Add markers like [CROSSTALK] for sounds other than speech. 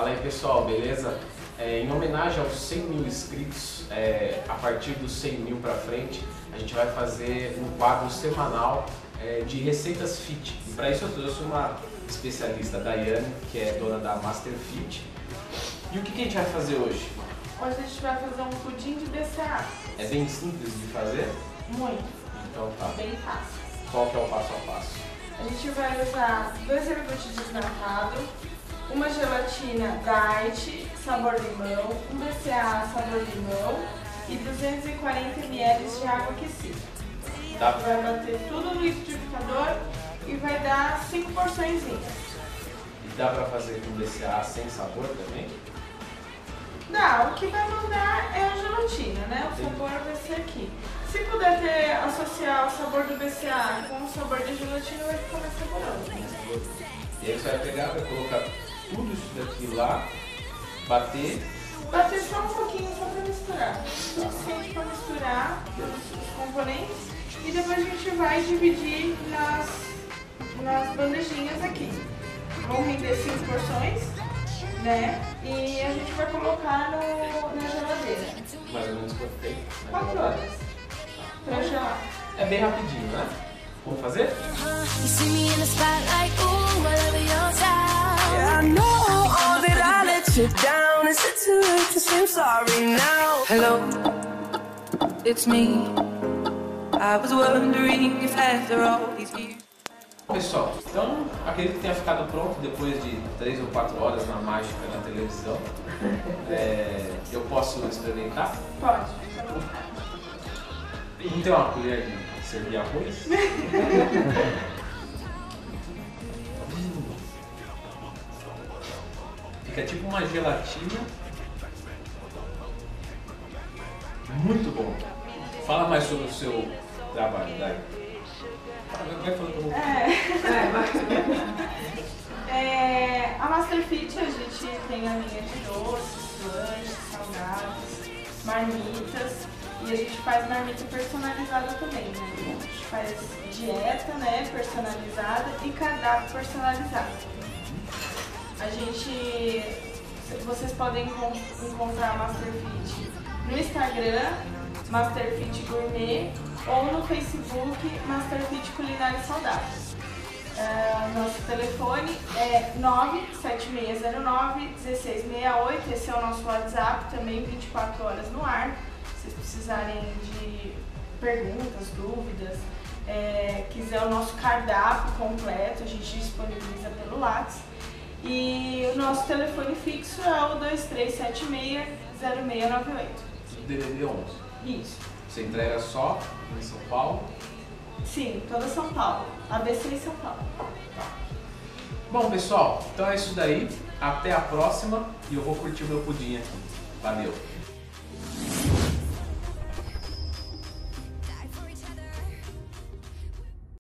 Fala aí pessoal, beleza? É, em homenagem aos 100 mil inscritos, é, a partir dos 100 mil para frente, a gente vai fazer um quadro semanal é, de receitas fit. E para isso eu trouxe uma especialista, a Daiane, que é dona da Master Fit. E o que, que a gente vai fazer hoje? Hoje a gente vai fazer um pudim de BCA. É bem simples de fazer? Muito. Então tá. Bem fácil. Qual que é o passo a passo? A gente vai usar dois iogurtes desnatados, uma gelatina diet sabor limão, um BCA sabor limão e 240 ml de água aquecida. Dá, Vai bater tudo no liquidificador e vai dar 5 porções. e dá pra fazer com BCA sem sabor também? Dá, o que vai mandar é a gelatina, né? O Sim. sabor vai ser aqui. Se puder ter, associar o sabor do BCA com o sabor da gelatina, vai ficar mais saboroso. E aí você vai pegar, vai colocar daqui lá, bater Bater só um pouquinho só pra misturar. O suficiente pra misturar os, componentes. E depois a gente vai dividir nas, nas bandejinhas aqui. Vão render cinco porções, né? E a gente vai colocar no, na geladeira. mais ou menos quanto tempo? 4 horas. Pra gelar. É bem rapidinho, né? Vamos fazer? You see me in the spotlight, ooh, whatever your style. Yeah, I know You down. Is it too late to say I'm sorry now? Hello, it's me. I was wondering if after all these years. Pessoal, então acredito que tenha ficado pronto depois de 3 ou 4 horas na mágica na televisão. [LAUGHS] É, eu posso experimentar? Pode. Não tem uma colher de servir arroz? [LAUGHS] Fica tipo uma gelatina. Muito bom. Fala mais sobre o seu trabalho, Dai. Vai falando vou. [LAUGHS] É, a Masterfit a gente tem a linha de doces, lanches, salgados, marmitas e a gente faz marmita personalizada também, né? A gente faz dieta, né, personalizada e cardápio personalizado. A gente, vocês podem encon- encontrar a Masterfit no Instagram, Masterfit Gourmet ou no Facebook Masterfit Culinária Saudável. É, nosso telefone é 97609-1668. Esse é o nosso WhatsApp, também 24 horas no ar. Se vocês precisarem de perguntas, dúvidas, é, quiser o nosso cardápio completo, a gente disponibiliza pelo WhatsApp. E o nosso telefone fixo é o 2376-0698. DDD 11. Isso. Você entrega só em São Paulo. Sim, toda São Paulo. ABC e São Paulo. Bom, pessoal, então é isso daí. Até a próxima e eu vou curtir o meu pudim aqui. Valeu!